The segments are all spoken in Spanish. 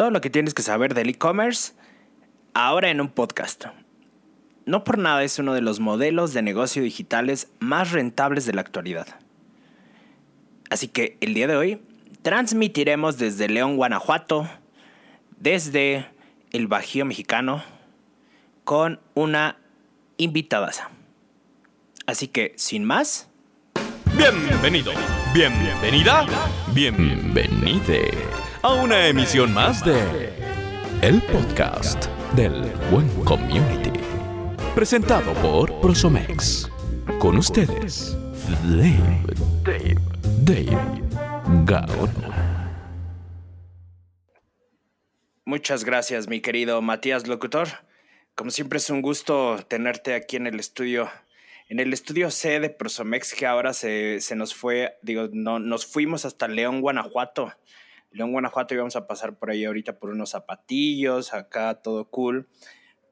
Todo lo que tienes que saber del e-commerce, ahora en un podcast. No por nada es uno de los modelos de negocio digitales más rentables de la actualidad. Así que el día de hoy transmitiremos desde León, Guanajuato, desde el Bajío Mexicano, con una invitada. Así que, sin más... Bienvenido, bienvenida, bienvenide a una emisión más de El Podcast del Buen Community. Presentado por Prosomex. Con ustedes, Dave, Dave, Dave Gaona. Muchas gracias, mi querido Matías Locutor. Como siempre es un gusto tenerte aquí en el estudio, en el estudio C de Prosomex, que ahora se, se nos fue, digo, no, nos fuimos hasta León, Guanajuato. León, Guanajuato, y vamos a pasar por ahí ahorita por unos zapatillos, acá todo cool.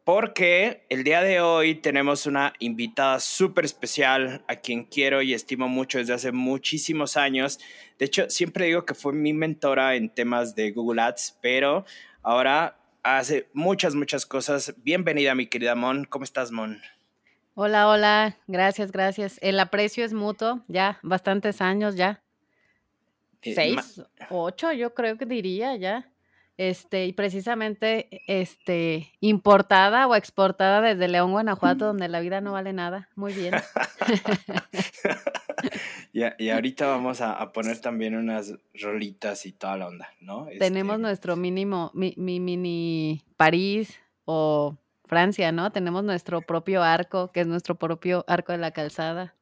Porque el día de hoy tenemos una invitada súper especial a quien quiero y estimo mucho desde hace muchísimos años. De hecho, siempre digo que fue mi mentora en temas de Google Ads, pero ahora hace muchas, muchas cosas. Bienvenida, mi querida Mon. ¿Cómo estás, Mon? Hola, hola. Gracias, gracias. El aprecio es mutuo, ya, bastantes años ya. Eh, Seis, ocho, yo creo que diría ya. Este, y precisamente, este, importada o exportada desde León, Guanajuato, donde la vida no vale nada. Muy bien. y, y ahorita vamos a, a poner también unas rolitas y toda la onda, ¿no? Tenemos Este, nuestro mínimo, mi, mi mini París o Francia, ¿no? Tenemos nuestro propio arco, que es nuestro propio arco de la calzada.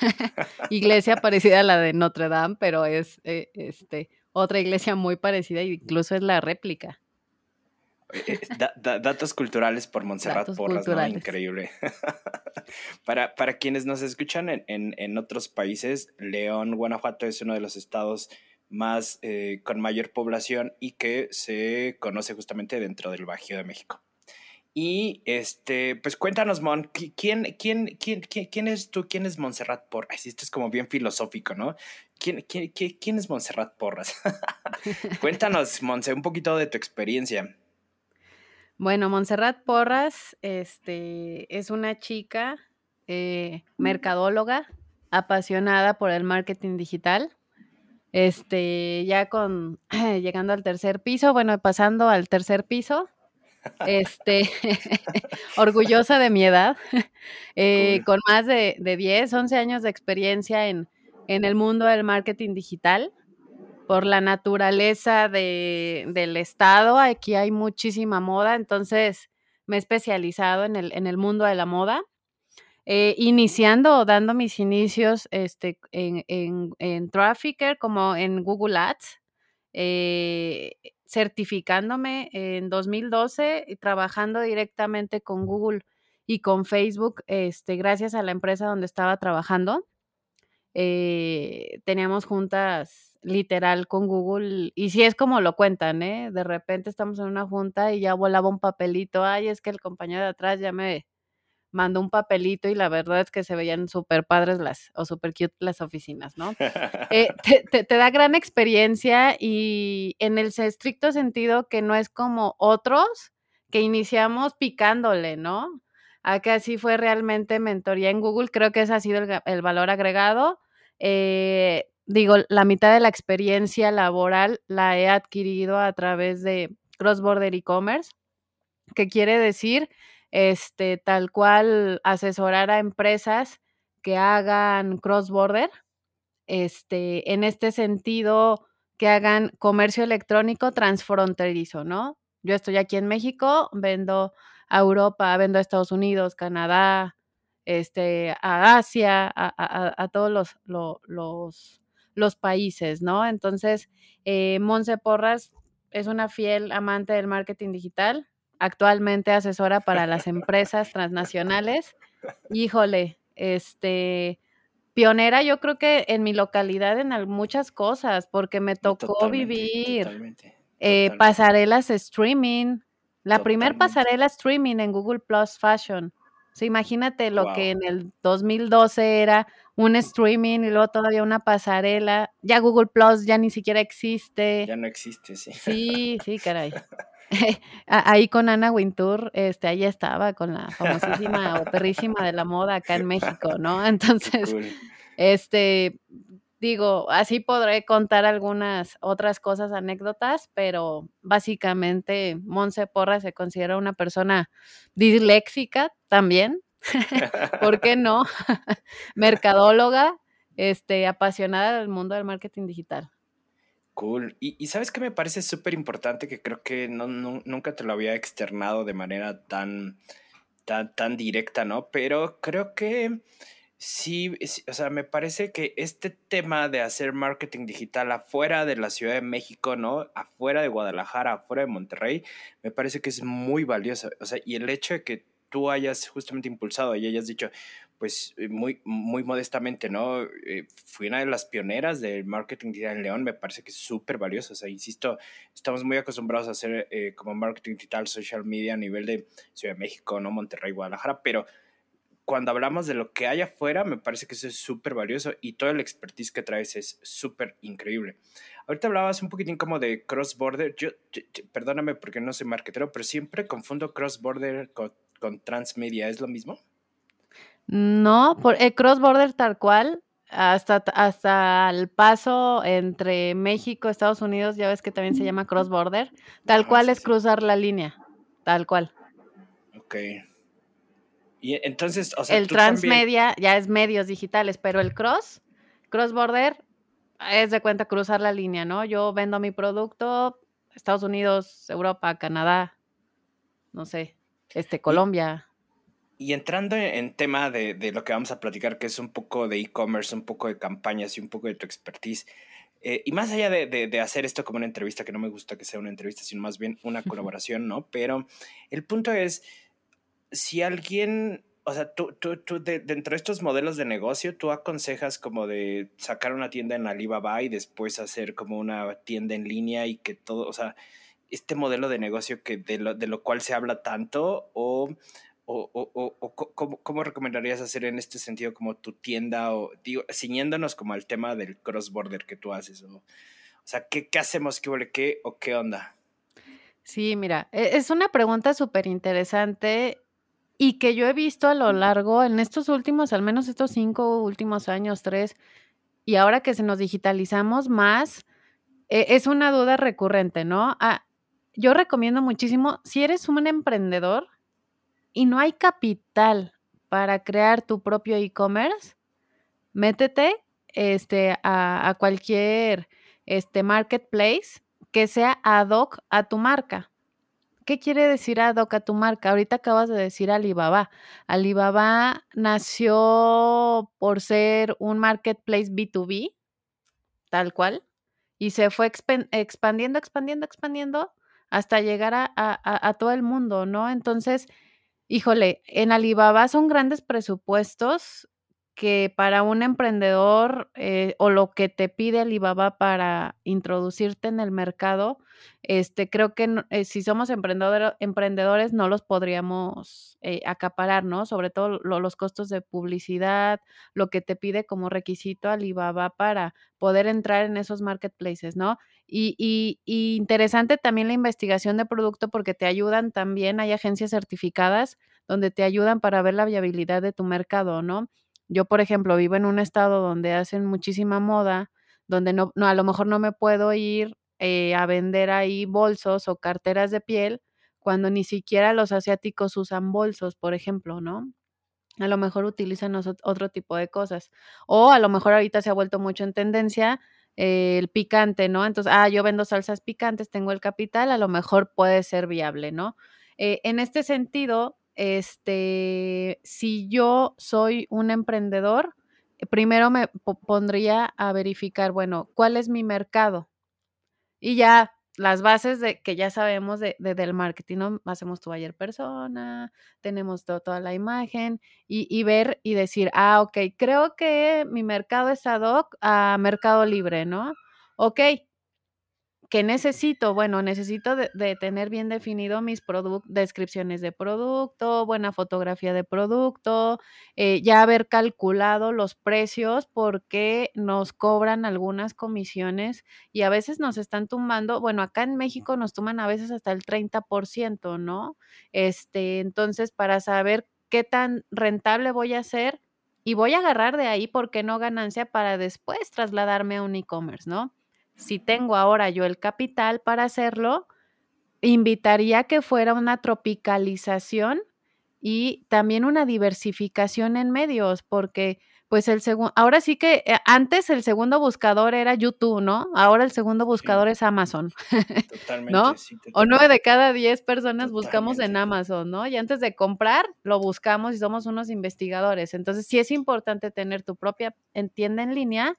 Iglesia parecida a la de Notre Dame, pero es eh, este, otra iglesia muy parecida, incluso es la réplica. eh, da- da- datos culturales por Montserrat Datos Porras, ¿no? Increíble. para, para quienes nos escuchan en, en- en otros países, León, Guanajuato es uno de los estados más eh, con mayor población y que se conoce justamente dentro del Bajío de México. Y este, pues cuéntanos, Mon, ¿qui- ¿quién, quién, quién, quién, quién es tú? ¿Quién es Montserrat Porras? Esto es como bien filosófico, ¿no? ¿Quién, quién, quién, quién es Montserrat Porras? cuéntanos, Monse, un poquito de tu experiencia. Bueno, Montserrat Porras este, es una chica eh, mercadóloga apasionada por el marketing digital. Este, ya con llegando al tercer piso, bueno, pasando al tercer piso, este, orgullosa de mi edad, eh, con más de, de 10, 11 años de experiencia en, en el mundo del marketing digital por la naturaleza de, del estado, aquí hay muchísima moda, entonces me he especializado en el, en el mundo de la moda, eh, iniciando o dando mis inicios este, en, en, en Trafficker como en Google Ads, eh, certificándome en 2012 y trabajando directamente con Google y con Facebook, este, gracias a la empresa donde estaba trabajando eh, teníamos juntas literal con Google, y si es como lo cuentan, ¿eh? De repente estamos en una junta y ya volaba un papelito, ay, es que el compañero de atrás ya me mandó un papelito y la verdad es que se veían súper padres las, o súper cute las oficinas, ¿no? Eh, te, te- te da gran experiencia y en el estricto sentido que no es como otros que iniciamos picándole, ¿no? Acá sí fue realmente mentoría en Google, creo que ese ha sido el, valor agregado. Eh, digo, la mitad de la experiencia laboral la he adquirido a través de Cross Border E-Commerce, que quiere decir, este, tal cual asesorar a empresas que hagan cross border, este, en este sentido, que hagan comercio electrónico transfronterizo, ¿no? Yo estoy aquí en México, vendo a Europa, vendo a Estados Unidos, Canadá, este, a Asia, a, a- a- todos los, lo- los, los países, ¿no? Entonces, eh, Monse Porras es una fiel amante del marketing digital, actualmente asesora para las empresas transnacionales. Híjole, este, pionera yo creo que en mi localidad en muchas cosas, porque me tocó totalmente, vivir totalmente, eh, pasarelas streaming, la primer pasarela streaming en Google Plus Fashion. O sea, imagínate lo que en el 2012 era un streaming y luego todavía una pasarela. Ya Google Plus ya ni siquiera existe. Ya no existe, sí. Sí, sí, caray. ahí con Ana Wintour, este, ahí estaba con la famosísima o perrísima de la moda acá en México, ¿no? Entonces, este, digo, así podré contar algunas otras cosas, anécdotas, pero básicamente Monse Porra se considera una persona disléxica también, ¿por qué no? Mercadóloga, este, apasionada del mundo del marketing digital. Cool. Y, sabes que me parece súper importante que creo que no, nunca te lo había externado de manera tan, tan, tan directa, ¿no? Pero creo que Sí, o sea, me parece que este tema de hacer marketing digital afuera de la Ciudad de México, ¿no? Afuera de Guadalajara, afuera de Monterrey, me parece que es muy valioso. O sea, y el hecho de que tú hayas justamente impulsado y hayas dicho, pues eh, muy, muy modestamente, ¿no? Eh, fui una de las pioneras del marketing digital en León, me parece que es súper valioso. O sea, insisto, estamos muy acostumbrados a hacer eh, como marketing digital, social media a nivel de Ciudad de México, ¿no? Monterrey, Guadalajara, pero cuando hablamos de lo que hay afuera, me parece que eso es súper valioso y todo el expertise que traes es súper increíble. Ahorita hablabas un poquitín como de cross-border. Yo, perdóname porque no soy marketero, pero siempre confundo cross-border con, transmedia. ¿Es lo mismo? No, por el cross-border tal cual, hasta, hasta el paso entre México y Estados Unidos, ya ves que también se llama cross-border, tal cual es cruzar la línea, tal cual. Ok. Y entonces, o sea, el transmedia ya es medios digitales, pero el cross, cross border, es de cuenta cruzar la línea, ¿no? Yo vendo mi producto, Estados Unidos, Europa, Canadá, no sé, este, Colombia. Y, entrando en tema de, de, lo que vamos a platicar, que es un poco de e-commerce, un poco de campañas y un poco de tu expertise, eh, y más allá de, de, de, hacer esto como una entrevista, que no me gusta que sea una entrevista, sino más bien una colaboración, ¿no? Pero el punto es, si alguien, o sea, tú, tú, tú dentro de estos modelos de negocio, tú aconsejas como de sacar una tienda en Alibaba y después hacer como una tienda en línea y que todo, o sea, este modelo de negocio que de lo, de lo cual se habla tanto o, o, o, o ¿cómo, ¿cómo, recomendarías hacer en este sentido como tu tienda o digo, ciñéndonos como al tema del cross border que tú haces o, o sea, ¿qué, qué hacemos? ¿Qué huele qué o qué onda? Sí, mira, e, es una pregunta súper interesante y que yo he visto a lo largo, en estos últimos, al menos estos cinco últimos años, tres, y ahora que se nos digitalizamos más, e, es una duda recurrente, ¿no? Ah, yo recomiendo muchísimo, si eres un emprendedor y no hay capital para crear tu propio e-commerce, métete este, a, cualquier este, marketplace que sea ad hoc a tu marca. ¿Qué quiere decir ad hoc a tu marca? Ahorita acabas de decir Alibaba. Alibaba nació por ser un marketplace B2B, tal cual, y se fue expandiendo, expandiendo, expandiendo hasta llegar a, todo el mundo, ¿no? Entonces, híjole, en Alibaba son grandes presupuestos que para un emprendedor eh, o lo que te pide Alibaba para introducirte en el mercado, este, creo que eh, si somos emprendedores no los podríamos eh, acaparar, ¿no? Sobre todo los costos de publicidad, lo que te pide como requisito Alibaba para poder entrar en esos marketplaces, ¿no? Y, y, y interesante también la investigación de producto porque te ayudan también, hay agencias certificadas donde te ayudan para ver la viabilidad de tu mercado, ¿no? Yo, por ejemplo, vivo en un estado donde hacen muchísima moda, donde no, no a lo mejor no me puedo ir eh, a vender ahí bolsos o carteras de piel cuando ni siquiera los asiáticos usan bolsos, por ejemplo, ¿no? A lo mejor utilizan otro tipo de cosas. O a lo mejor ahorita se ha vuelto mucho en tendencia eh, el picante, ¿no? Entonces, ah, yo vendo salsas picantes, tengo el capital, a lo mejor puede ser viable, ¿no? Eh, en este sentido, este, si yo soy un emprendedor, eh, primero me pondría a verificar, bueno, ¿cuál es mi mercado? Y ya las bases de que ya sabemos de, del marketing, hacemos tu ayer persona, tenemos toda la imagen y, y, ver y decir, ah, ok, creo que mi mercado es ad hoc a Mercado Libre, ¿no? Ok, ¿Qué necesito? Bueno, necesito de, tener bien definido mis descripciones de producto, buena fotografía de producto, eh, ya haber calculado los precios porque nos cobran algunas comisiones y a veces nos están tumbando, bueno, acá en México nos toman a veces hasta el 30%, ¿no? Este, entonces, para saber qué tan rentable voy a ser y voy a agarrar de ahí, ¿por qué no ganancia para después trasladarme a un e-commerce, ¿no? Si tengo ahora yo el capital para hacerlo, invitaría que fuera una tropicalización y también una diversificación en medios, porque pues el segundo, ahora sí que eh, antes el segundo buscador era YouTube, ¿no? Ahora el segundo buscador es Amazon. Totalmente. ¿No? O nueve de cada diez personas buscamos en Amazon, ¿no? Y antes de comprar, lo buscamos y somos unos investigadores. Entonces, sí es importante tener tu propia tienda en línea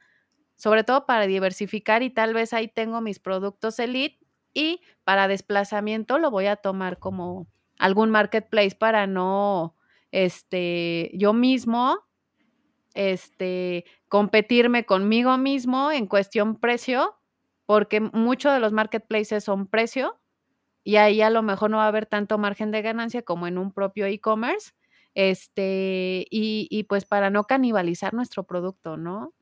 sobre todo para diversificar y tal vez ahí tengo mis productos elite y para desplazamiento lo voy a tomar como algún marketplace para no, este, yo mismo, este, competirme conmigo mismo en cuestión precio, porque muchos de los marketplaces son precio y ahí a lo mejor no va a haber tanto margen de ganancia como en un propio e-commerce, este, y, y pues para no canibalizar nuestro producto, ¿no?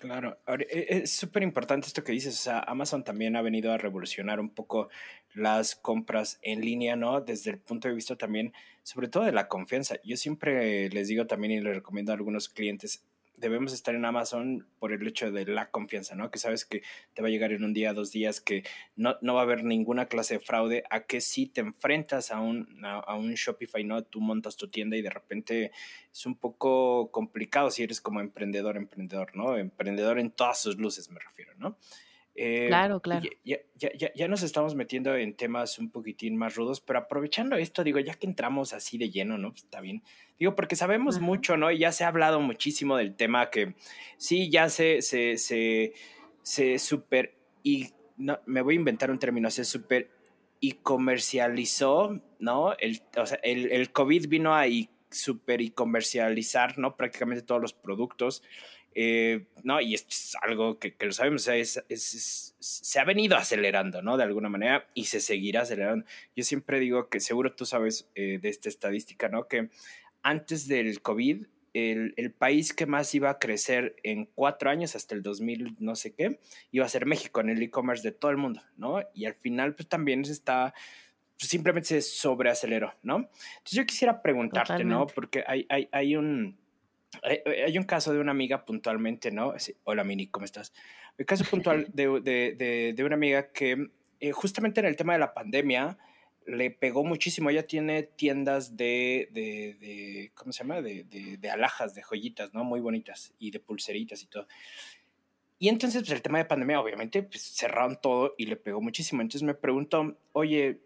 Claro, e, es súper importante esto que dices, o sea, Amazon también ha venido a revolucionar un poco las compras en línea, ¿no? Desde el punto de vista también, sobre todo de la confianza. Yo siempre les digo también y les recomiendo a algunos clientes, debemos estar en Amazon por el hecho de la confianza, ¿no? Que sabes que te va a llegar en un día, dos días, que no, no va a haber ninguna clase de fraude, a que si te enfrentas a un, a, un Shopify, ¿no? Tú montas tu tienda y de repente es un poco complicado si eres como emprendedor, emprendedor, ¿no? Emprendedor en todas sus luces, me refiero, ¿no? Eh, claro, claro. Ya, ya, ya, ya, nos estamos metiendo en temas un poquitín más rudos, pero aprovechando esto, digo, ya que entramos así de lleno, ¿no? Pues está bien. Digo, porque sabemos mucho, ¿no? Y ya se ha hablado muchísimo del tema que sí, ya se, se, se, se super y no, me voy a inventar un término, se super y comercializó, ¿no? El, o sea, el, el COVID vino a y super y comercializar, ¿no? Prácticamente todos los productos. Eh, no, y es algo que, lo sabemos, es, se ha venido acelerando, ¿no? De alguna manera y se seguirá acelerando. Yo siempre digo que seguro tú sabes eh, de esta estadística, ¿no? Que antes del COVID, el, el, país que más iba a crecer en cuatro años, hasta el 2000, no sé qué, iba a ser México en el e-commerce de todo el mundo, ¿no? Y al final, pues también se está pues, simplemente se sobreaceleró, ¿no? Entonces yo quisiera preguntarte, ¿no? Porque hay, hay, hay un hay, un caso de una amiga puntualmente, ¿no? Hola Mini, ¿cómo estás? El caso puntual de, de, de, una amiga que eh, justamente en el tema de la pandemia le pegó muchísimo. Ella tiene tiendas de, de ¿cómo se llama? De, alhajas, de joyitas, ¿no? Muy bonitas y de pulseritas y todo. Y entonces, pues el tema de pandemia, obviamente, pues cerraron todo y le pegó muchísimo. Entonces me pregunto, oye,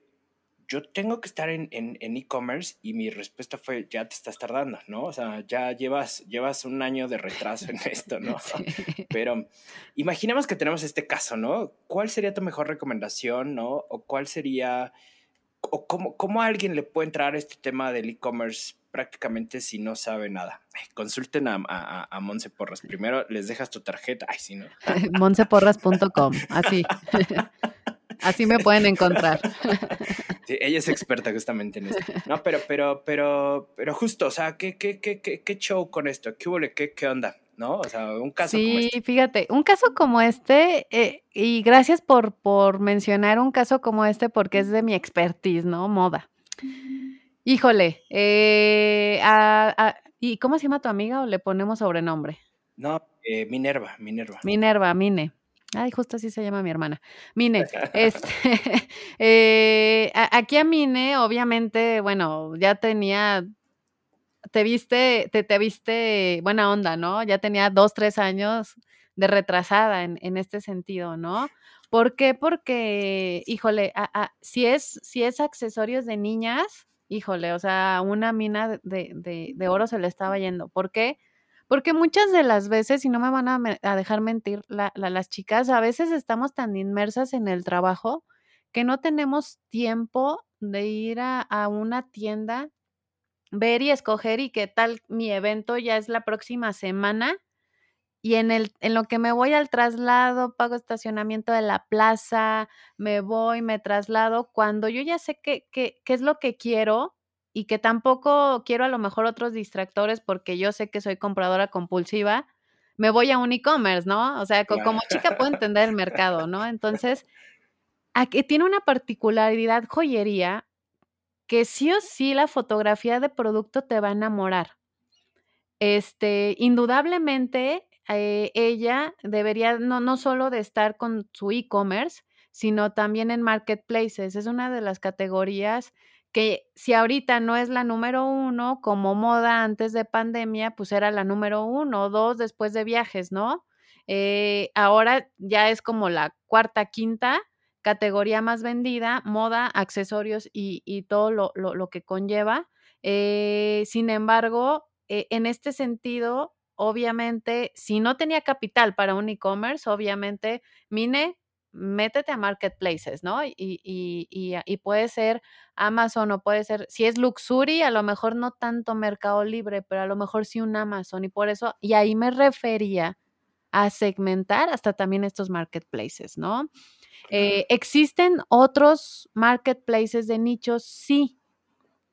yo tengo que estar en e-commerce y mi respuesta fue, ya te estás tardando, ¿no? O sea, ya llevas, llevas un año de retraso en esto, ¿no? Pero imaginemos que tenemos este caso, ¿no? ¿Cuál sería tu mejor recomendación, ¿no? O cuál sería, o cómo, cómo alguien le puede entrar a este tema del e-commerce prácticamente si no sabe nada. Consulten a, a, a Monse Porras. Primero les dejas tu tarjeta. Ay, sí, ¿no? monseporras.com, así. Así me pueden encontrar. ella es experta justamente en esto. No, pero, pero, pero, pero justo, o sea, ¿qué, qué, qué, qué show con esto? ¿Qué hubo? ¿Qué, qué onda? ¿no? O sea, un caso sí, como este. fíjate, un caso como este, eh, y gracias por, por mencionar un caso como este porque es de mi expertise, ¿no? Moda. Híjole, eh, ¿y cómo se llama tu amiga o le ponemos sobrenombre? No, eh, Minerva, Minerva. Minerva, Mine. Ay, justo así se llama mi hermana. Mine, este, eh, aquí a Mine, obviamente, bueno, ya tenía, te viste, te, te viste buena onda, ¿no? Ya tenía dos, tres años de retrasada en, en este sentido, ¿no? ¿Por qué? Porque, híjole, si, es, si es accesorios de niñas, híjole, o sea, una mina de, de, de oro se le estaba yendo. ¿Por qué? Porque muchas de las veces, y no me van a, dejar mentir las chicas, a veces estamos tan inmersas en el trabajo que no tenemos tiempo de ir a, a una tienda, ver y escoger y qué tal mi evento ya es la próxima semana y en, el, en lo que me voy al traslado, pago estacionamiento de la plaza, me voy, me traslado, cuando yo ya sé qué que, es lo que quiero y que tampoco quiero a lo mejor otros distractores porque yo sé que soy compradora compulsiva, me voy a un e-commerce, ¿no? O sea, como chica puedo entender el mercado, ¿no? Entonces, aquí tiene una particularidad joyería que sí o sí la fotografía de producto te va a enamorar. Este, indudablemente, eh, ella debería no, no solo de estar con su e-commerce, sino también en marketplaces. Es una de las categorías que si ahorita no es la número uno, como moda antes de pandemia, pues era la número uno o dos después de viajes, ¿no? Eh, ahora ya es como la cuarta, quinta categoría más vendida, moda, accesorios y, todo lo, que conlleva. Eh, sin embargo, en este sentido, obviamente, si no tenía capital para un e-commerce, obviamente, Mine, métete a marketplaces, ¿no? Y, y, puede ser Amazon o puede ser, si es Luxury, a lo mejor no tanto Mercado Libre, pero a lo mejor sí un Amazon. Y por eso, y ahí me refería a segmentar hasta también estos marketplaces, ¿no? Eh, ¿Existen otros marketplaces de nichos? Sí,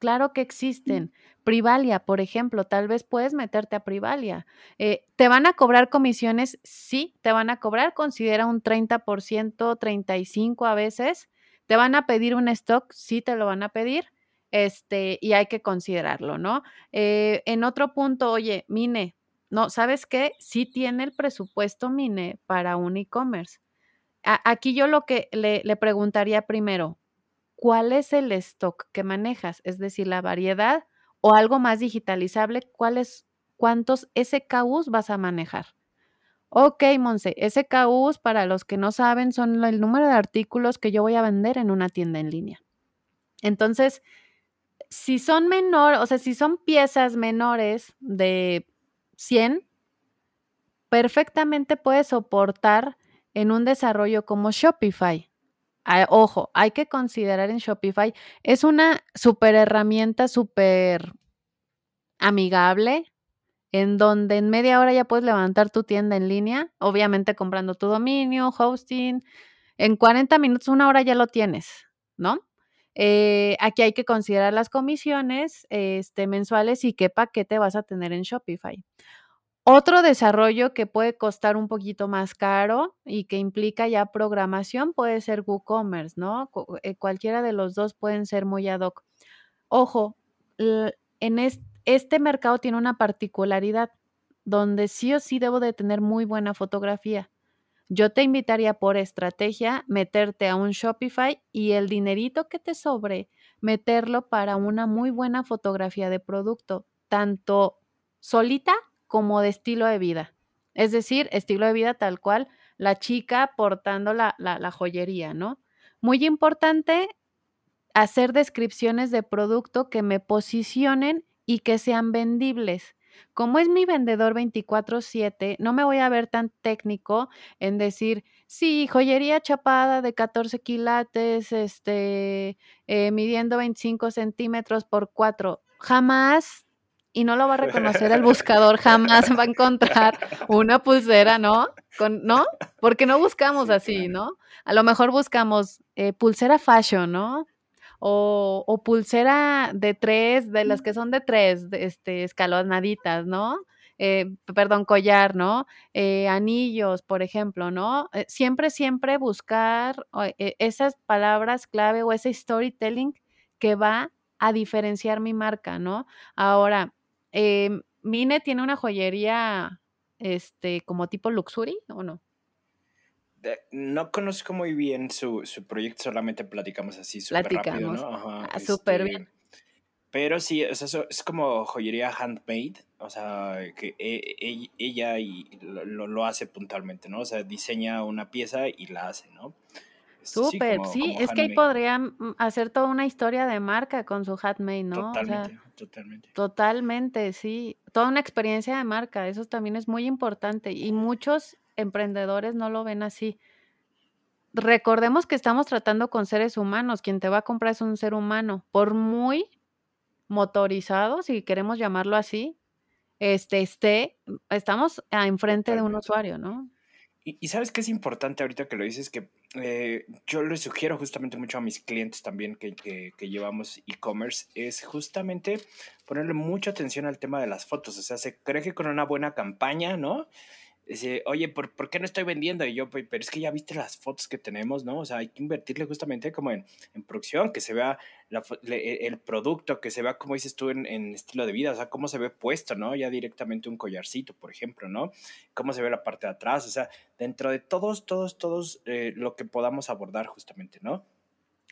claro que existen. Privalia, por ejemplo, tal vez puedes meterte a Privalia. Eh, ¿Te van a cobrar comisiones? Sí, te van a cobrar, considera un 30%, 35% a veces. ¿Te van a pedir un stock? Sí, te lo van a pedir. Este, y hay que considerarlo, ¿no? Eh, en otro punto, oye, Mine, no, ¿sabes qué? Sí tiene el presupuesto Mine para un e-commerce. Aquí yo lo que le, le preguntaría primero, ¿cuál es el stock que manejas? Es decir, la variedad o algo más digitalizable, ¿cuáles, cuántos SKUs vas a manejar? Ok, Monse, SKUs, para los que no saben, son el número de artículos que yo voy a vender en una tienda en línea. Entonces, si son menores, o sea, si son piezas menores de 100, perfectamente puedes soportar en un desarrollo como Shopify. Ojo, hay que considerar en Shopify, es una super herramienta, súper amigable, en donde en media hora ya puedes levantar tu tienda en línea, obviamente comprando tu dominio, hosting. En 40 minutos, una hora ya lo tienes, ¿no? Eh, aquí hay que considerar las comisiones este, mensuales y qué paquete vas a tener en Shopify. Otro desarrollo que puede costar un poquito más caro y que implica ya programación puede ser WooCommerce, ¿no? Eh, cualquiera de los dos pueden ser muy ad hoc. Ojo, en este mercado tiene una particularidad donde sí o sí debo de tener muy buena fotografía. Yo te invitaría por estrategia meterte a un Shopify y el dinerito que te sobre, meterlo para una muy buena fotografía de producto, tanto solita como de estilo de vida. Es decir, estilo de vida tal cual, la chica portando la, la, joyería, ¿no? Muy importante hacer descripciones de producto que me posicionen y que sean vendibles. Como es mi vendedor 24/7, no me voy a ver tan técnico en decir, sí, joyería chapada de 14 quilates, este, eh, midiendo 25 centímetros por 4. Jamás y no lo va a reconocer el buscador, jamás va a encontrar una pulsera, ¿no? Con, ¿No? Porque no buscamos así, ¿no? A lo mejor buscamos eh, pulsera fashion, ¿no? O, pulsera de tres, de las que son de tres, este, escalonaditas, ¿no? Eh, perdón, collar, ¿no? Eh, anillos, por ejemplo, ¿no? siempre, siempre buscar esas palabras clave o ese storytelling que va a diferenciar mi marca, ¿no? Ahora, Em, Mine tiene una joyería este, como tipo Luxury o no? no conozco muy bien su, proyecto, solamente platicamos así súper rápido, ¿no? Ah, súper bien. Este, pero sí, es como joyería handmade, o sea, que e, e, ella y lo, lo, hace puntualmente, ¿no? O sea, diseña una pieza y la hace, ¿no? Súper, sí, es que ahí podrían mm, hacer toda una historia de marca con su handmade, ¿no? Totalmente, totalmente. Totalmente, sí. Toda una experiencia de marca, eso también es muy importante y muchos emprendedores no lo ven así. Recordemos que estamos tratando con seres humanos, quien te va a comprar es un ser humano, por muy motorizado, si queremos llamarlo así, este, esté, estamos enfrente de un usuario, ¿no? Y, sabes que es importante ahorita que lo dices, que eh, yo le sugiero justamente mucho a mis clientes también que, que, que llevamos e-commerce, es justamente ponerle mucha atención al tema de las fotos. O sea, se cree que con una buena campaña, ¿no? Dice, oye, ¿por, ¿por, qué no estoy vendiendo? Y yo, pero es que ya viste las fotos que tenemos, ¿no? O sea, hay que invertirle justamente como en, en producción, que se vea e, el producto, que se vea, como dices tú, en, en, estilo de vida, o sea, cómo se ve puesto, ¿no? Ya directamente un collarcito, por ejemplo, ¿no? Cómo se ve la parte de atrás, o sea, dentro de todos, todos, todos eh, lo que podamos abordar justamente, ¿no?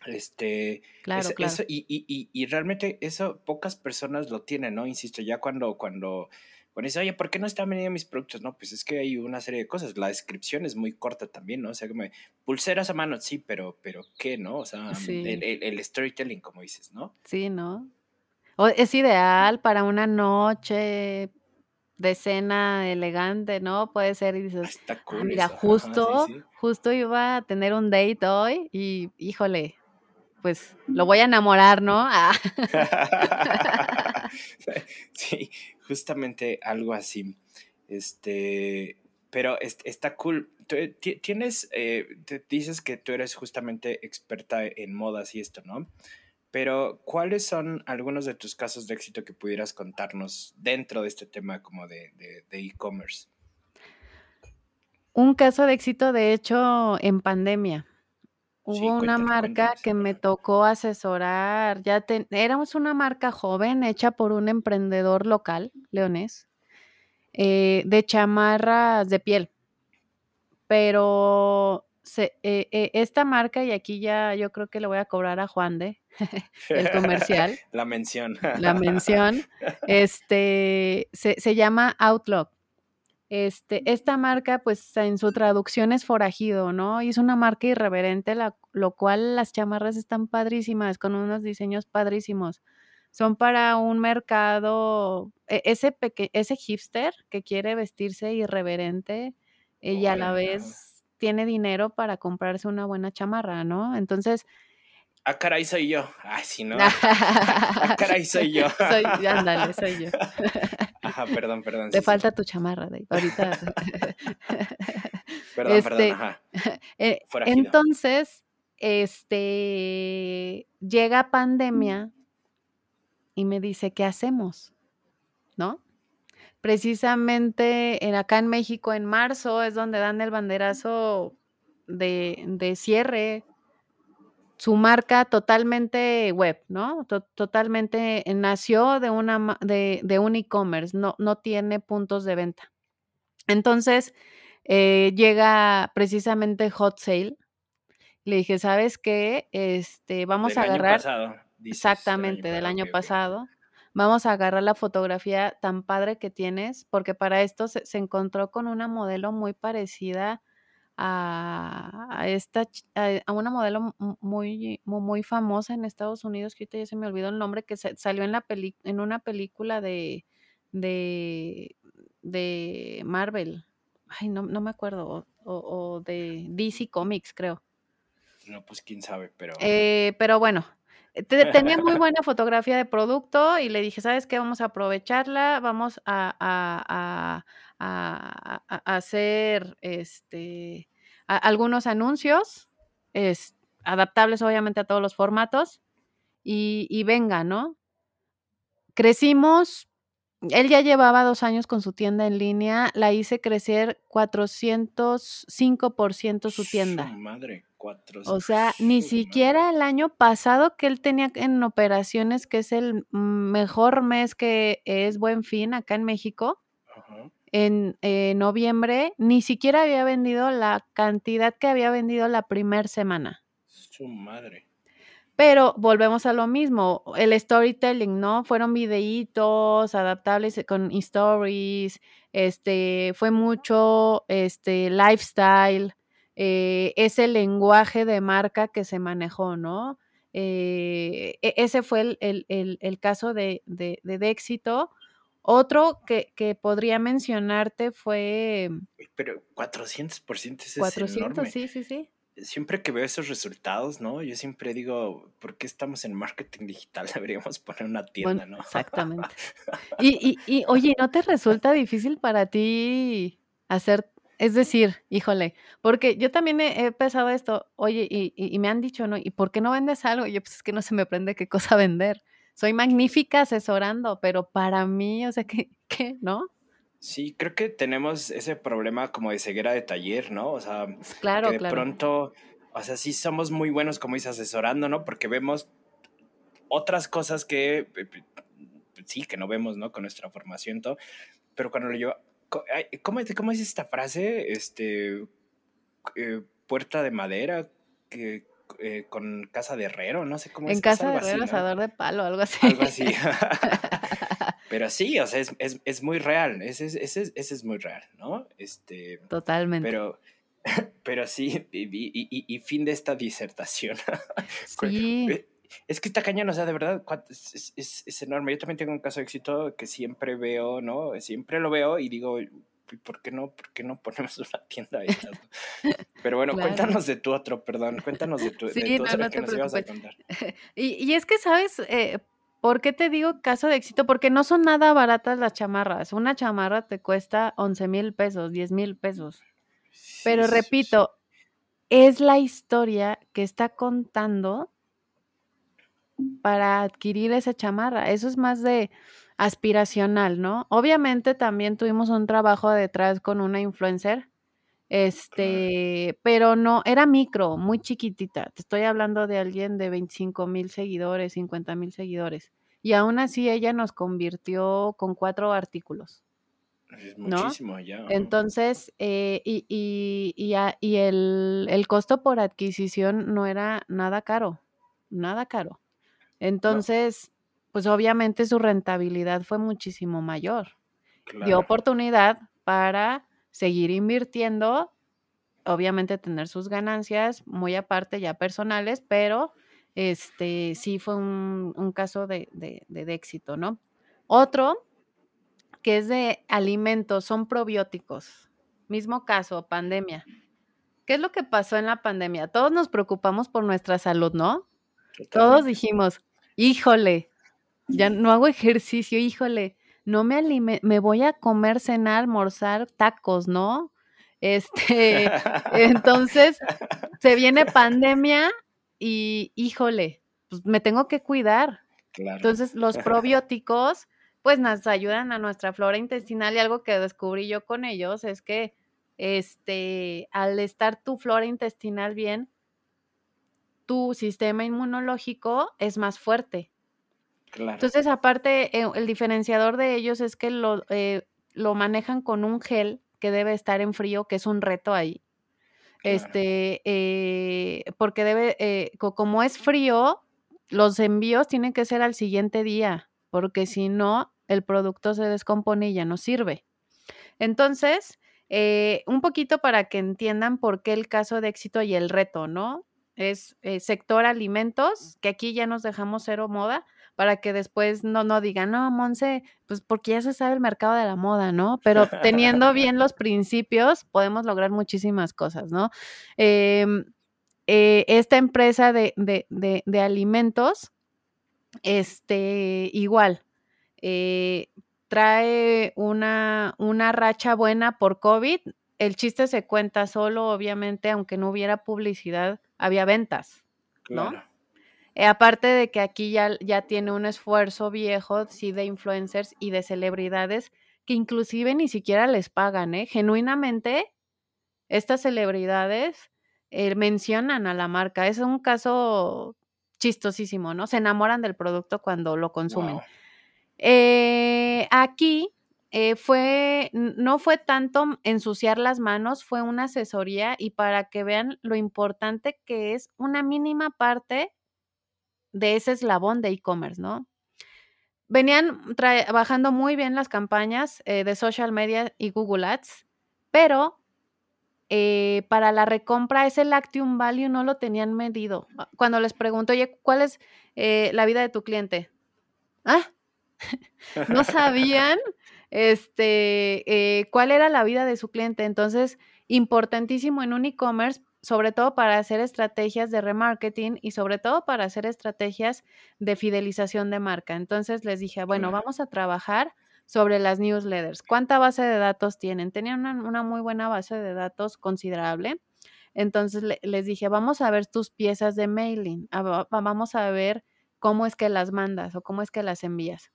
Este, claro, claro. y, y, y, realmente eso pocas personas lo tienen, ¿no? Insisto, ya cuando, cuando cuando dice, oye, ¿por qué no están vendiendo mis productos? No, pues es que hay una serie de cosas. La descripción es muy corta también, ¿no? O sea, como pulseras a mano, sí, pero, pero ¿qué, no? O sea, el, storytelling, como dices, ¿no? Sí, ¿no? O es ideal para una noche de cena elegante, ¿no? Puede ser y dices, Está ah, cool mira, justo, justo iba a tener un date hoy y, híjole, pues lo voy a enamorar, ¿no? Ah. sí, justamente algo así. Este, pero está cool. Tienes, eh, te dices que tú eres justamente experta en modas y esto, ¿no? Pero, ¿cuáles son algunos de tus casos de éxito que pudieras contarnos dentro de este tema como de e-commerce? Un caso de éxito, de hecho, en pandemia. Hubo una marca que me tocó asesorar, ya éramos una marca joven hecha por un emprendedor local, leonés, eh, de chamarras de piel. Pero se, eh, eh, esta marca, y aquí ya yo creo que le voy a cobrar a Juan de el comercial. La mención. La mención. Este se, se llama Outlook. Este, esta marca, pues en su traducción es forajido, ¿no? Y es una marca irreverente, la, lo cual las chamarras están padrísimas, con unos diseños padrísimos. Son para un mercado, e, ese, ese hipster que quiere vestirse irreverente eh, y a la vez tiene dinero para comprarse una buena chamarra, ¿no? Entonces, Ah, caray, soy yo. Ay, sí, ¿no? ah, caray, soy yo. soy, ándale, soy yo. Ajá, perdón, perdón. Te falta tu chamarra, Dave. Ahorita. perdón, perdón, este, ajá. Eh, entonces, este, llega pandemia y me dice, ¿qué hacemos? ¿No? Precisamente en, acá en México, en marzo, es donde dan el banderazo de, de cierre su marca totalmente web, ¿no? totalmente eh, nació de, una, de, un e-commerce, no, no tiene puntos de venta. Entonces, eh, llega precisamente Hot Sale. Le dije, ¿sabes qué? Este, vamos a agarrar. pasado, exactamente, del año pasado. Vamos a agarrar la fotografía tan padre que tienes, porque para esto se, se encontró con una modelo muy parecida a, esta a, una modelo muy, muy famosa en Estados Unidos, que ahorita ya se me olvidó el nombre, que salió en la peli, en una película de, de, de Marvel. Ay, no, no me acuerdo. O, de DC Comics, creo. No, pues quién sabe, pero. Eh, pero bueno, tenía muy buena fotografía de producto y le dije, ¿sabes qué? Vamos a aprovecharla, vamos a, hacer este, algunos anuncios, es, adaptables obviamente a todos los formatos, y, venga, ¿no? Crecimos, él ya llevaba dos años con su tienda en línea, la hice crecer 405% su tienda. madre. O sea, ni siquiera el año pasado que él tenía en operaciones, que es el mejor mes que es Buen Fin acá en México, en noviembre, ni siquiera había vendido la cantidad que había vendido la primera semana. Su madre. Pero volvemos a lo mismo, el storytelling, ¿no? Fueron videitos adaptables con stories, este, fue mucho, este, lifestyle, eh, ese lenguaje de marca que se manejó, ¿no? Eh, e, ese fue el, caso de, éxito. Otro que, podría mencionarte fue... Pero 400% es 400, sí, sí, sí. siempre que veo esos resultados, ¿no? Yo siempre digo, ¿por qué estamos en marketing digital? Deberíamos poner una tienda, ¿no? Exactamente. Y, y, y, oye, ¿no te resulta difícil para ti hacer, es decir, híjole, porque yo también he, pensado esto, oye, y, y, me han dicho, ¿no? ¿Y por qué no vendes algo? Y yo, pues es que no se me prende qué cosa vender. Soy magnífica asesorando, pero para mí, o sea, ¿qué, qué no? Sí, creo que tenemos ese problema como de ceguera de taller, ¿no? O sea, claro, que de pronto, o sea, sí somos muy buenos, como dices, asesorando, ¿no? Porque vemos otras cosas que sí, que no vemos, ¿no? Con nuestra formación, todo. Pero cuando lo lleva, ¿cómo, cómo es esta frase? Este, eh, puerta de madera, que, eh, con casa de herrero, no sé cómo en es. En casa de herrero, asador de palo, algo así. Algo así. Pero sí, o sea, es, es, es muy real, ese, ese, ese, es muy real, ¿no? Este, Totalmente. Pero, pero sí, y, y, y, fin de esta disertación. Sí. Es que esta caña, o sea, de verdad, es, es, es, enorme. Yo también tengo un caso de éxito que siempre veo, ¿no? Siempre lo veo y digo, ¿por qué no, por qué no ponemos una tienda ahí? Pero bueno, cuéntanos de tu otro, perdón, cuéntanos de tu, sí, otro no, que nos ibas a contar. Y, y es que, ¿sabes? Eh, ¿Por qué te digo caso de éxito? Porque no son nada baratas las chamarras. Una chamarra te cuesta 11 mil pesos, 10 mil pesos. Pero repito, es la historia que está contando para adquirir esa chamarra. Eso es más de aspiracional, ¿no? Obviamente también tuvimos un trabajo detrás con una influencer, este, pero no, era micro, muy chiquitita. Te estoy hablando de alguien de 25 mil seguidores, 50 mil seguidores. Y aún así ella nos convirtió con cuatro artículos. Es muchísimo ya. Entonces, eh, y, y, y, y el, el, costo por adquisición no era nada caro, nada caro. Entonces, no. Pues obviamente su rentabilidad fue muchísimo mayor. Claro. Dio oportunidad para seguir invirtiendo, obviamente tener sus ganancias muy aparte ya personales, pero este sí fue un, un caso de, de, de, éxito, ¿no? Otro que es de alimentos, son probióticos. Mismo caso, pandemia. ¿Qué es lo que pasó en la pandemia? Todos nos preocupamos por nuestra salud, ¿no? Todos dijimos, híjole, ya no hago ejercicio, híjole, no me alimento, me voy a comer, cenar, almorzar tacos, ¿no? Este, entonces se viene pandemia y híjole, pues me tengo que cuidar. Claro. Entonces, los probióticos, pues nos ayudan a nuestra flora intestinal y algo que descubrí yo con ellos es que, este, al estar tu flora intestinal bien, tu sistema inmunológico es más fuerte. Claro. Entonces, aparte, eh, el diferenciador de ellos es que lo, eh, lo manejan con un gel que debe estar en frío, que es un reto ahí. Claro. Este, eh, porque debe, eh, como es frío, los envíos tienen que ser al siguiente día, porque si no, el producto se descompone y ya no sirve. Entonces, eh, un poquito para que entiendan por qué el caso de éxito y el reto, ¿no? Es eh, sector alimentos, que aquí ya nos dejamos cero moda, para que después no, no digan, no, Monse, pues porque ya se sabe el mercado de la moda, ¿no? Pero teniendo bien los principios, podemos lograr muchísimas cosas, ¿no? Eh, eh, esta empresa de, de, de, de, alimentos, este, igual, eh, trae una, una racha buena por COVID. El chiste se cuenta solo, obviamente, aunque no hubiera publicidad, había ventas, ¿no? Claro. Eh, aparte de que aquí ya, ya tiene un esfuerzo viejo, sí, de influencers y de celebridades que inclusive ni siquiera les pagan, ¿eh? Genuinamente, estas celebridades eh, mencionan a la marca. Es un caso chistosísimo, ¿no? Se enamoran del producto cuando lo consumen. Wow. Eh, aquí eh, fue, no fue tanto ensuciar las manos, fue una asesoría y para que vean lo importante que es una mínima parte de ese eslabón de e-commerce, ¿no? Venían trabajando muy bien las campañas eh, de social media y Google Ads, pero eh, para la recompra ese Lactium Value no lo tenían medido. Cuando les pregunto, oye, ¿cuál es eh, la vida de tu cliente? Ah, no sabían este, cuál era la vida de su cliente. Entonces, importantísimo en un e-commerce sobre todo para hacer estrategias de remarketing y sobre todo para hacer estrategias de fidelización de marca. Entonces les dije, bueno, vamos a trabajar sobre las newsletters. ¿Cuánta base de datos tienen? Tenían una, muy buena base de datos considerable. Entonces les dije, vamos a ver tus piezas de mailing, vamos a ver cómo es que las mandas o cómo es que las envías.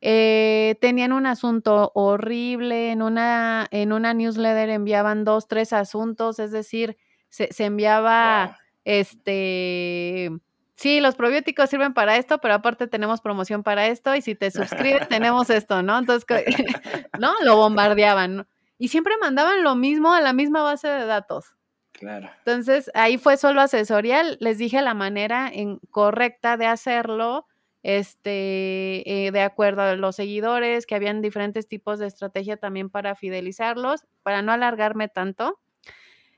Eh, tenían un asunto horrible, en una, en una newsletter enviaban dos, tres asuntos, es decir, se, enviaba, este, sí, los probióticos sirven para esto, pero aparte tenemos promoción para esto y si te suscribes tenemos esto, ¿no? Entonces, ¿no? Lo bombardeaban. Y siempre mandaban lo mismo a la misma base de datos. Claro. Entonces, ahí fue solo asesorial. Les dije la manera en, correcta de hacerlo, este, eh, de acuerdo a los seguidores, que habían diferentes tipos de estrategia también para fidelizarlos, para no alargarme tanto.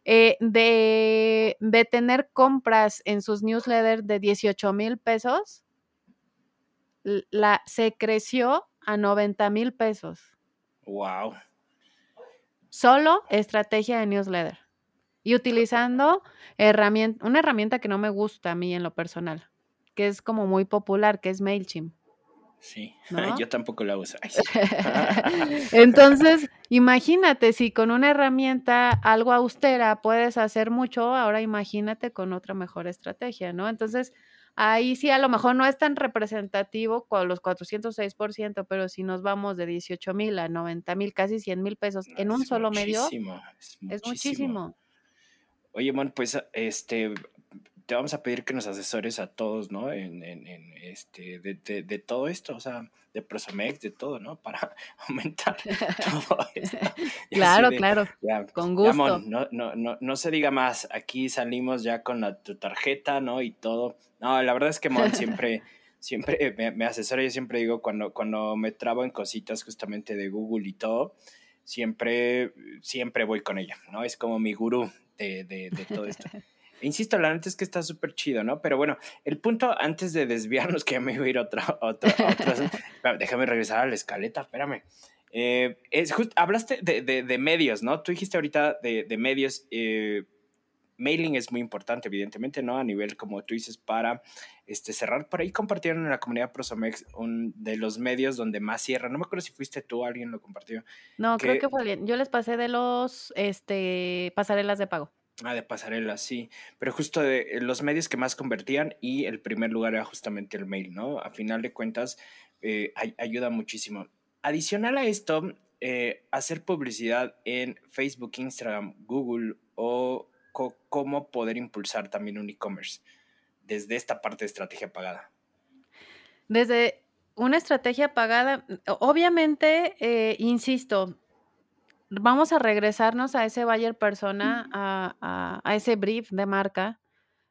Eh, de, de, tener compras en sus newsletters de 18 mil pesos, la, se creció a 90 mil pesos. Wow. Solo estrategia de newsletter. Y utilizando herramienta, una herramienta que no me gusta a mí en lo personal, que es como muy popular, que es MailChimp. Sí, yo tampoco la uso. Entonces, imagínate, si con una herramienta algo austera puedes hacer mucho, ahora imagínate con otra mejor estrategia, ¿no? Entonces, ahí sí a lo mejor no es tan representativo con los 406%, pero si nos vamos de 18 mil a 90 mil, casi 100 mil pesos en un solo medio, es muchísimo. Oye, man, pues este, te vamos a pedir que nos asesores a todos, ¿no? En, en, este, de, de, todo esto, o sea, de Prosomex, de todo, ¿no? Para aumentar todo esto. claro, claro, con gusto. no, no, no, no se diga más, aquí salimos ya con la, tu tarjeta, ¿no? Y todo. No, la verdad es que Mon siempre, siempre me, me, asesora, yo siempre digo, cuando, cuando me trabo en cositas justamente de Google y todo, siempre, siempre voy con ella, ¿no? Es como mi gurú de, de todo esto. Insisto, la neta es que está súper chido, ¿no? Pero bueno, el punto antes de desviarnos, que ya me iba a ir a otra, otra, déjame regresar a la escaleta, espérame. Eh, es hablaste de, de, medios, ¿no? Tú dijiste ahorita de, de medios. Eh, mailing es muy importante, evidentemente, ¿no? A nivel, como tú dices, para este, cerrar. Por ahí compartieron en la comunidad Prosomex un de los medios donde más cierra. No me acuerdo si fuiste tú, alguien lo compartió. No, creo que fue alguien. Yo les pasé de los este, pasarelas de pago. Ah, de pasarela, sí. Pero justo de eh, los medios que más convertían y el primer lugar era justamente el mail, ¿no? A final de cuentas, eh, ayuda muchísimo. Adicional a esto, eh, hacer publicidad en Facebook, Instagram, Google o cómo poder impulsar también un e-commerce desde esta parte de estrategia pagada. Desde una estrategia pagada, obviamente, insisto, vamos a regresarnos a ese buyer persona, a, ese brief de marca,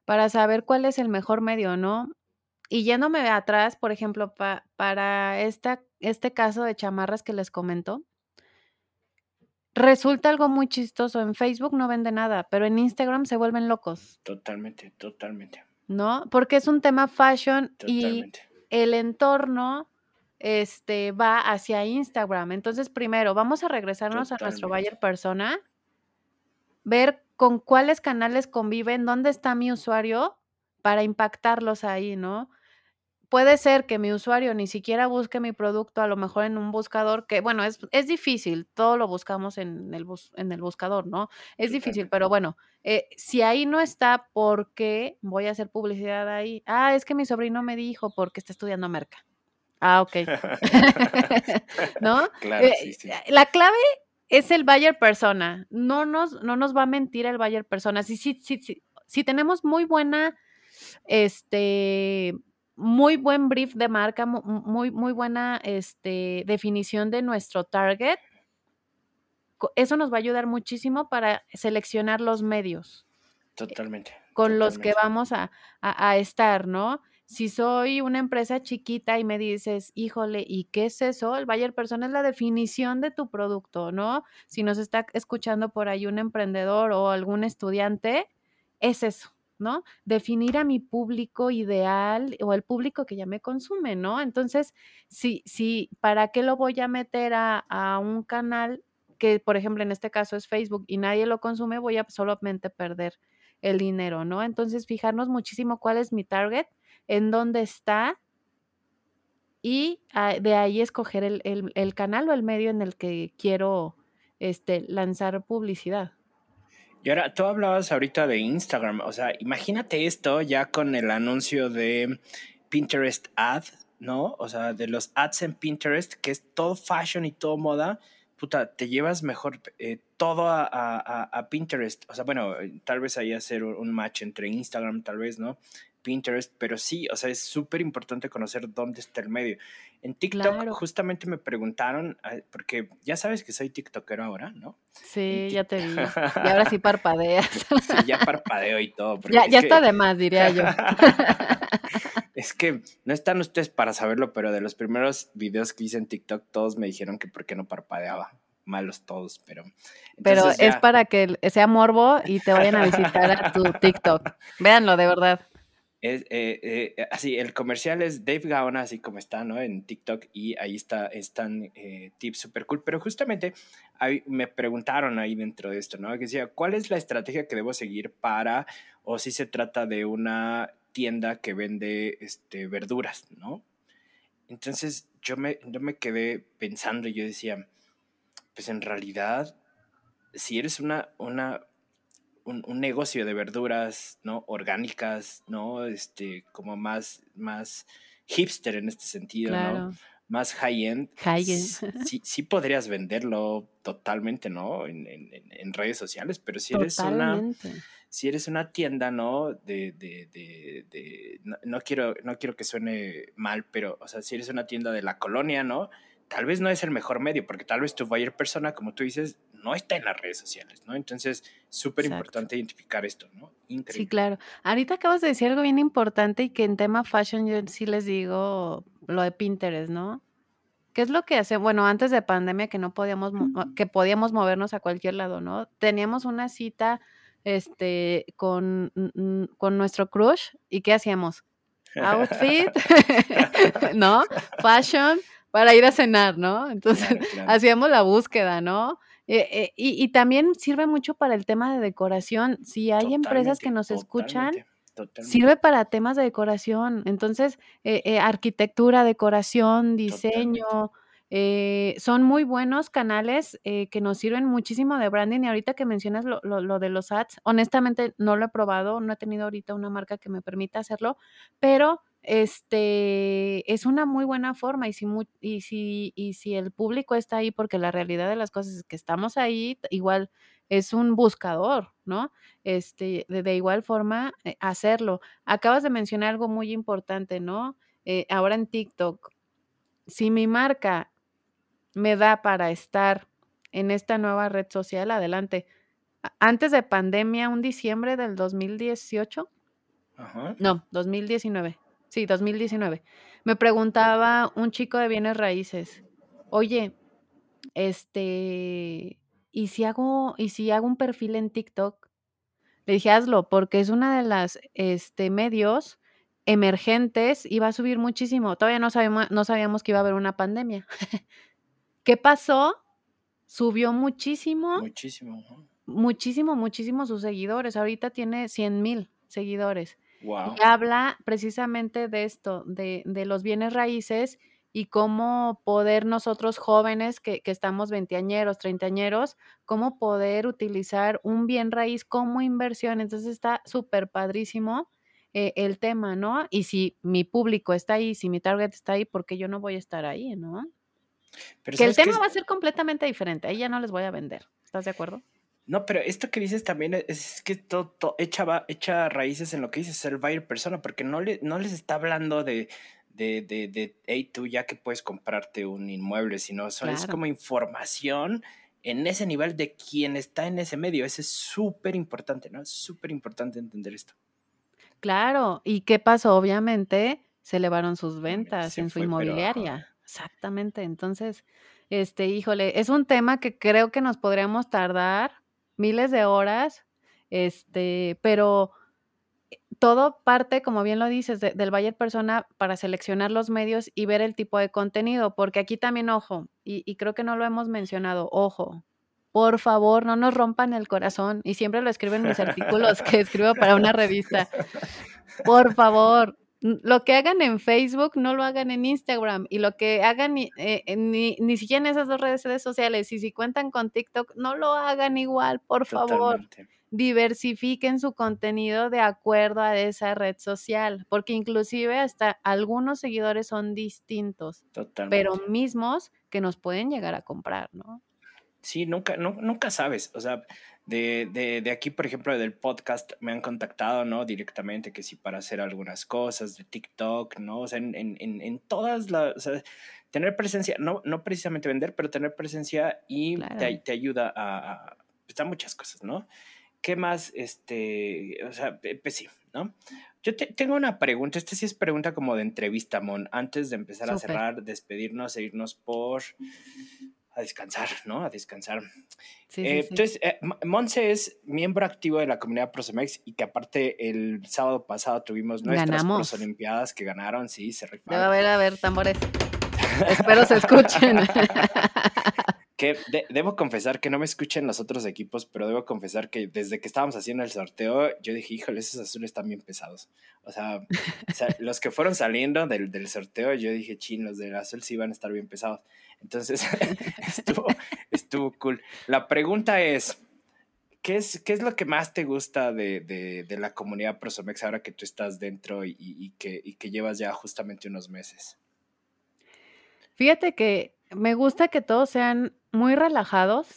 para saber cuál es el mejor medio, ¿no? Y yéndome atrás, por ejemplo, para esta, este caso de chamarras que les comento, resulta algo muy chistoso. En Facebook no vende nada, pero en Instagram se vuelven locos. Totalmente, totalmente. ¿No? Porque es un tema fashion y el entorno este, va hacia Instagram. Entonces, primero, vamos a regresarnos a nuestro buyer persona, ver con cuáles canales conviven, dónde está mi usuario para impactarlos ahí, ¿no? Puede ser que mi usuario ni siquiera busque mi producto, a lo mejor en un buscador, que bueno, es, es difícil, todo lo buscamos en el, bus, en el buscador, ¿no? Es difícil, pero bueno, eh, si ahí no está, ¿por qué voy a hacer publicidad ahí? Ah, es que mi sobrino me dijo porque está estudiando merca. Ah, ok. ¿No? Claro, eh, sí, sí. La clave es el buyer persona. No nos, no nos va a mentir el buyer persona. Si, si, si, si, tenemos muy buena, este, muy buen brief de marca, muy, muy buena este, definición de nuestro target, eso nos va a ayudar muchísimo para seleccionar los medios. Totalmente. Con los que vamos a, a, a estar, ¿no? Si soy una empresa chiquita y me dices, híjole, ¿y qué es eso? El buyer persona es la definición de tu producto, ¿no? Si nos está escuchando por ahí un emprendedor o algún estudiante, es eso, ¿no? Definir a mi público ideal o el público que ya me consume, ¿no? Entonces, si, si, ¿para qué lo voy a meter a, a un canal que por ejemplo en este caso es Facebook y nadie lo consume, voy a solamente perder el dinero, ¿no? Entonces, fijarnos muchísimo cuál es mi target, en dónde está y de ahí escoger el, canal o el medio en el que quiero este, lanzar publicidad. Y ahora, tú hablabas ahorita de Instagram, o sea, imagínate esto ya con el anuncio de Pinterest Ad, ¿no? O sea, de los ads en Pinterest, que es todo fashion y todo moda, puta, te llevas mejor eh, todo a, Pinterest. O sea, bueno, tal vez ahí hacer un match entre Instagram, tal vez, ¿no? Pinterest, pero sí, o sea, es súper importante conocer dónde está el medio. En TikTok justamente me preguntaron, porque ya sabes que soy TikTokero ahora, ¿no? Sí, ya te vi. Y ahora sí parpadeas. Sí, ya parpadeo y todo. Ya, ya está de más, diría yo. es que no están ustedes para saberlo, pero de los primeros videos que hice en TikTok, todos me dijeron que por qué no parpadeaba malos todos, pero... Pero es para que sea morbo y te vayan a visitar a tu TikTok. Véanlo, de verdad. Es, eh, eh, así, el comercial es Dave Gaona, así como está, ¿no? En TikTok y ahí está, están eh, tips súper cool. Pero justamente me preguntaron ahí dentro de esto, ¿no? Que decía, ¿cuál es la estrategia que debo seguir para, o si se trata de una tienda que vende este, verduras, ¿no? Entonces yo me, yo me quedé pensando y yo decía, pues en realidad, si eres una, una, un, negocio de verduras, ¿no? Orgánicas, ¿no? Este, como más, más hipster en este sentido, ¿no? Más high-end. High-end. Sí, sí, podrías venderlo totalmente, ¿no? En, redes sociales, pero si eres una si eres una tienda, ¿no? De, de, de, no, quiero, no quiero que suene mal, pero, o sea, si eres una tienda de la colonia, ¿no? tal vez no es el mejor medio, porque tal vez tu buyer persona, como tú dices, no está en las redes sociales, ¿no? Entonces, súper importante identificar esto, ¿no? Increíble. Sí, claro. Ahorita acabas de decir algo bien importante y que en tema fashion yo sí les digo lo de Pinterest, ¿no? ¿Qué es lo que hace? Bueno, antes de pandemia que no podíamos, que podíamos movernos a cualquier lado, ¿no? Teníamos una cita este, con, con nuestro crush y ¿qué hacíamos? Outfit, ¿no? Fashion, para ir a cenar, ¿no? Entonces hacíamos la búsqueda, ¿no? Eh, eh, y, también sirve mucho para el tema de decoración. Si hay empresas que nos escuchan, sirve para temas de decoración. Entonces, eh, arquitectura, decoración, diseño. son muy buenos canales que nos sirven muchísimo de branding y ahorita que mencionas lo, lo, de los ads, honestamente no lo he probado, no he tenido ahorita una marca que me permita hacerlo, pero este, es una muy buena forma y si, y, si, y si el público está ahí, porque la realidad de las cosas es que estamos ahí, igual es un buscador, ¿no? Este, de, igual forma, eh, hacerlo. Acabas de mencionar algo muy importante, ¿no? Eh, ahora en TikTok, si mi marca me da para estar en esta nueva red social, adelante. Antes de pandemia, un diciembre del 2018, Ajá. no, 2019 Sí, 2019. Me preguntaba un chico de bienes raíces, oye, este, ¿y si hago, y si hago un perfil en TikTok? Le dije, hazlo, porque es una de las este, medios emergentes y va a subir muchísimo. Todavía no sabíamos, no sabíamos que iba a haber una pandemia. ¿Qué pasó? Subió muchísimo. Muchísimo. Muchísimo, muchísimo sus seguidores. Ahorita tiene 100 mil seguidores. Y habla precisamente de esto, de, de, los bienes raíces y cómo poder nosotros jóvenes que, que estamos veinteañeros, treintañeros, cómo poder utilizar un bien raíz como inversión. Entonces está súper padrísimo eh, el tema, ¿no? Y si mi público está ahí, si mi target está ahí, ¿por qué yo no voy a estar ahí, no? que el tema va a ser completamente diferente, ahí ya no les voy a vender. ¿Estás de acuerdo? No, pero esto que dices también es que todo, echa, echa, raíces en lo que dices ser buyer persona, porque no, le, no les está hablando de, de, de, de, hey, tú ya que puedes comprarte un inmueble, sino son, es como información en ese nivel de quien está en ese medio. Eso es súper importante, ¿no? Es súper importante entender esto. Claro, ¿y qué pasó? Obviamente se elevaron sus ventas en su inmobiliaria. Exactamente, entonces, este, híjole, es un tema que creo que nos podríamos tardar miles de horas, este, pero eh, todo parte, como bien lo dices, del buyer persona para seleccionar los medios y ver el tipo de contenido, porque aquí también, ojo, y, creo que no lo hemos mencionado, ojo, por favor, no nos rompan el corazón. Y siempre lo escribo en mis artículos que escribo para una revista. Por favor, lo que hagan en Facebook no lo hagan en Instagram y lo que hagan ni, eh, ni, ni, siquiera en esas dos redes, sociales y si cuentan con TikTok no lo hagan igual, por favor. Diversifiquen su contenido de acuerdo a esa red social, porque inclusive hasta algunos seguidores son distintos, pero mismos que nos pueden llegar a comprar, ¿no? Sí, nunca, nunca sabes. O sea, de, de, de, aquí, por ejemplo, del podcast, me han contactado, ¿no? Directamente, que sí, para hacer algunas cosas, de TikTok, ¿no? O sea, en, en, en todas las... O sea, tener presencia, no, no precisamente vender, pero tener presencia y te, te, ayuda a, a, pues, a, muchas cosas, ¿no? ¿Qué más? Este, o sea, pues sí, ¿no? Yo te, tengo una pregunta, esta sí es pregunta como de entrevista, Mon, antes de empezar a cerrar, despedirnos e irnos por a descansar, ¿no? A descansar. Eh, entonces, eh, Monse es miembro activo de la comunidad Prosomex y que aparte el sábado pasado tuvimos nuestras Prosolimpiadas que ganaron, sí, se rifaron. A ver, a ver, tambores. Espero se escuchen. que debo confesar que no me escuchen los otros equipos, pero debo confesar que desde que estábamos haciendo el sorteo, yo dije, híjole, esos azules están bien pesados. O sea, los que fueron saliendo del, del, sorteo, yo dije, chin, los del azul sí van a estar bien pesados. Entonces, estuvo, estuvo cool. La pregunta es, ¿qué es, qué es lo que más te gusta de, de, de la comunidad Prosomex ahora que tú estás dentro y, y, que, y que llevas ya justamente unos meses? Fíjate que me gusta que todos sean muy relajados,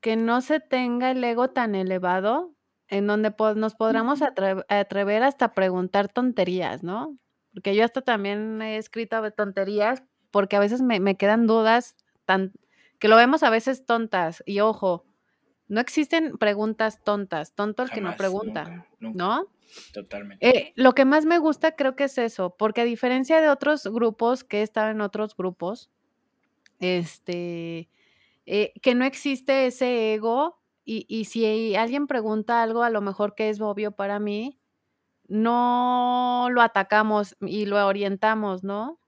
que no se tenga el ego tan elevado, en donde nos podamos atrever hasta preguntar tonterías, ¿no? Porque yo hasta también he escrito tonterías porque a veces me, quedan dudas tan que lo vemos a veces tontas y ojo, no existen preguntas tontas, tonto el que no pregunta, ¿no? Totalmente. Eh, lo que más me gusta creo que es eso, porque a diferencia de otros grupos que he estado en otros grupos, este, eh, que no existe ese ego y, y, si alguien pregunta algo a lo mejor que es obvio para mí, no lo atacamos y lo orientamos, ¿no?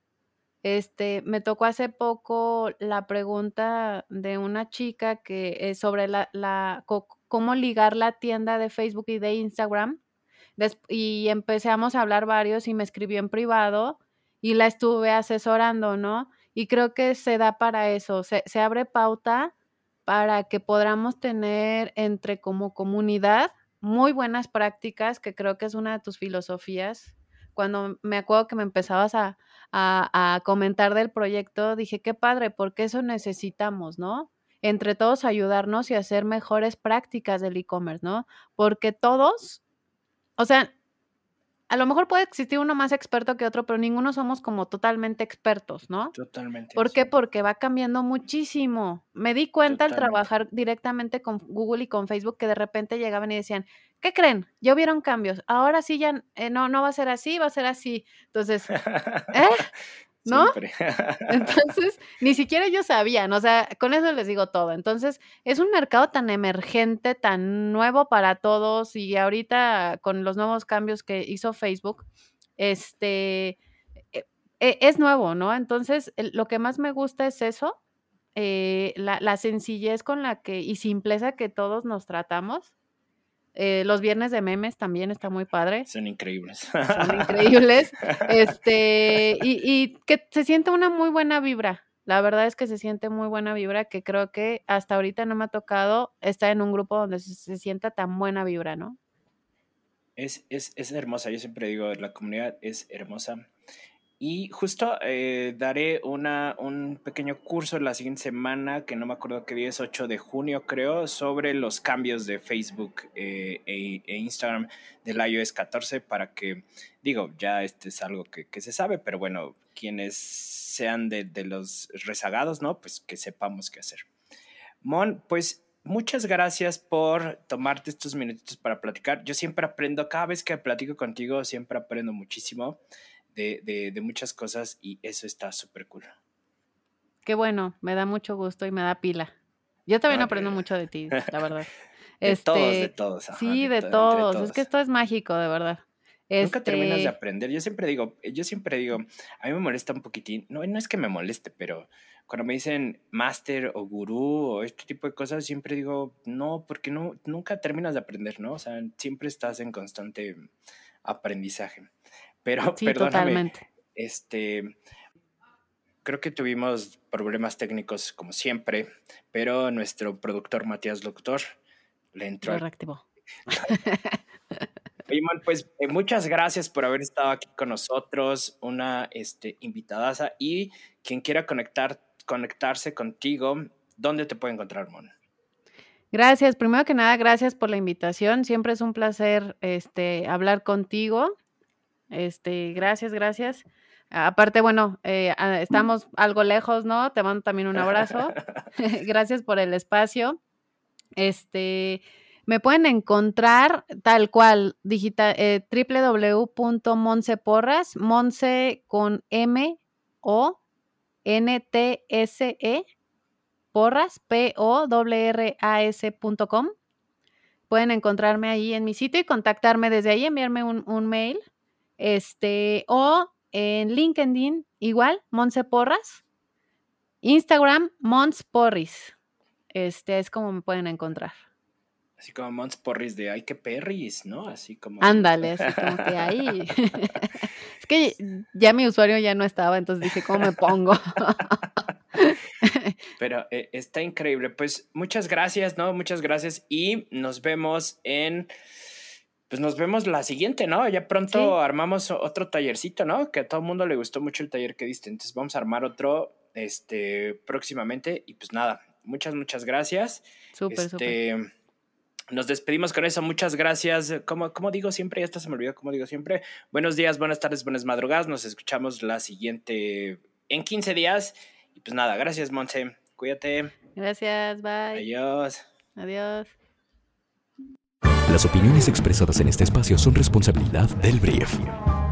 Este, me tocó hace poco la pregunta de una chica que es sobre la, la cómo ligar la tienda de Facebook y de Instagram. y empezamos a hablar varios y me escribió en privado y la estuve asesorando, ¿no? Y creo que se da para eso, se, se abre pauta para que podamos tener entre como comunidad muy buenas prácticas, que creo que es una de tus filosofías. Cuando me acuerdo que me empezabas a, a, a comentar del proyecto, dije, qué padre, porque eso necesitamos, ¿no? Entre todos ayudarnos y hacer mejores prácticas del e-commerce, ¿no? Porque todos, o sea, a lo mejor puede existir uno más experto que otro, pero ninguno somos como totalmente expertos, ¿no? Totalmente. ¿Por qué? Porque va cambiando muchísimo. Me di cuenta al trabajar directamente con Google y con Facebook que de repente llegaban y decían, ¿qué creen? Ya vieron cambios. Ahora sí ya eh, no, no va a ser así, va a ser así. Entonces, ¿eh? ¿No? Entonces, ni siquiera ellos sabían, o sea, con eso les digo todo. Entonces, es un mercado tan emergente, tan nuevo para todos y ahorita con los nuevos cambios que hizo Facebook, este, e, e, es nuevo, ¿no? Entonces, lo que más me gusta es eso, eh, la, la sencillez con la que y simpleza que todos nos tratamos eh, los viernes de memes también está muy padre. Son increíbles. Son increíbles. Este, y, y, que se siente una muy buena vibra. La verdad es que se siente muy buena vibra, que creo que hasta ahorita no me ha tocado estar en un grupo donde se, se sienta tan buena vibra, ¿no? Es, es, es hermosa, yo siempre digo, la comunidad es hermosa. Y justo eh, daré una, un pequeño curso la siguiente semana, que no me acuerdo qué día es, 8 de junio creo, sobre los cambios de Facebook eh, e, e, Instagram del iOS 14 para que, digo, ya este es algo que, que se sabe, pero bueno, quienes sean de, de, los rezagados, ¿no? Pues que sepamos qué hacer. Mon, pues muchas gracias por tomarte estos minutitos para platicar. Yo siempre aprendo, cada vez que platico contigo, siempre aprendo muchísimo de, de, muchas cosas y eso está súper cool. Qué bueno, me da mucho gusto y me da pila. Yo también aprendo mucho de ti, la verdad. de todos, de este, todos. sí, de, todos. Es que esto es mágico, de verdad. Nunca terminas de este aprender. Yo siempre digo, yo siempre digo, a mí me molesta un poquitín. No, no es que me moleste, pero cuando me dicen máster o gurú o este tipo de cosas, siempre digo, no, porque no, nunca terminas de aprender, ¿no? O sea, siempre estás en constante aprendizaje. Pero, perdóname, este, creo que tuvimos problemas técnicos como siempre, pero nuestro productor Matías Doctor le entró. Lo reactivó. Oye, pues eh, muchas gracias por haber estado aquí con nosotros, una este, invitadaza. Y quien quiera conectar, conectarse contigo, ¿dónde te puede encontrar, Mon? Gracias, primero que nada, gracias por la invitación. Siempre es un placer este, hablar contigo. Este, gracias, gracias. Aparte, bueno, eh, ah, estamos algo lejos, ¿no? Te mando también un abrazo. gracias por el espacio. Este, me pueden encontrar tal cual, digital, eh, www.monseporras, Monse con M O N T S E porras, P O R R A S.com. Pueden encontrarme ahí en mi sitio y contactarme desde ahí, enviarme un, mail. Este, o en LinkedIn, igual, Monse Porras. Instagram, Mons Porris. Este es como me pueden encontrar. Así como Mons Porris de ay, qué perris, ¿no? Así como. Ándale, así como que ahí. es que ya mi usuario ya no estaba, entonces dije, ¿cómo me pongo? Pero eh, está increíble. Pues muchas gracias, ¿no? Muchas gracias y nos vemos en. Pues nos vemos la siguiente, ¿no? Ya pronto armamos otro tallercito, ¿no? Que a todo el mundo le gustó mucho el taller que diste. Entonces vamos a armar otro este, próximamente. Y pues nada, muchas, muchas gracias. Súper, este, súper. Nos despedimos con eso. Muchas gracias. Como, como digo siempre, ya está se me olvidó, como digo siempre. Buenos días, buenas tardes, buenas madrugadas. Nos escuchamos la siguiente en 15 días. Y pues nada, gracias, Monse. Cuídate. Gracias, bye. Adiós. Adiós. Las opiniones expresadas en este espacio son responsabilidad del brief.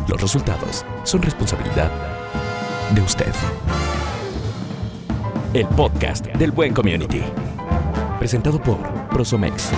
Los resultados son responsabilidad de usted. El podcast del Buen Community. Presentado por Prosomex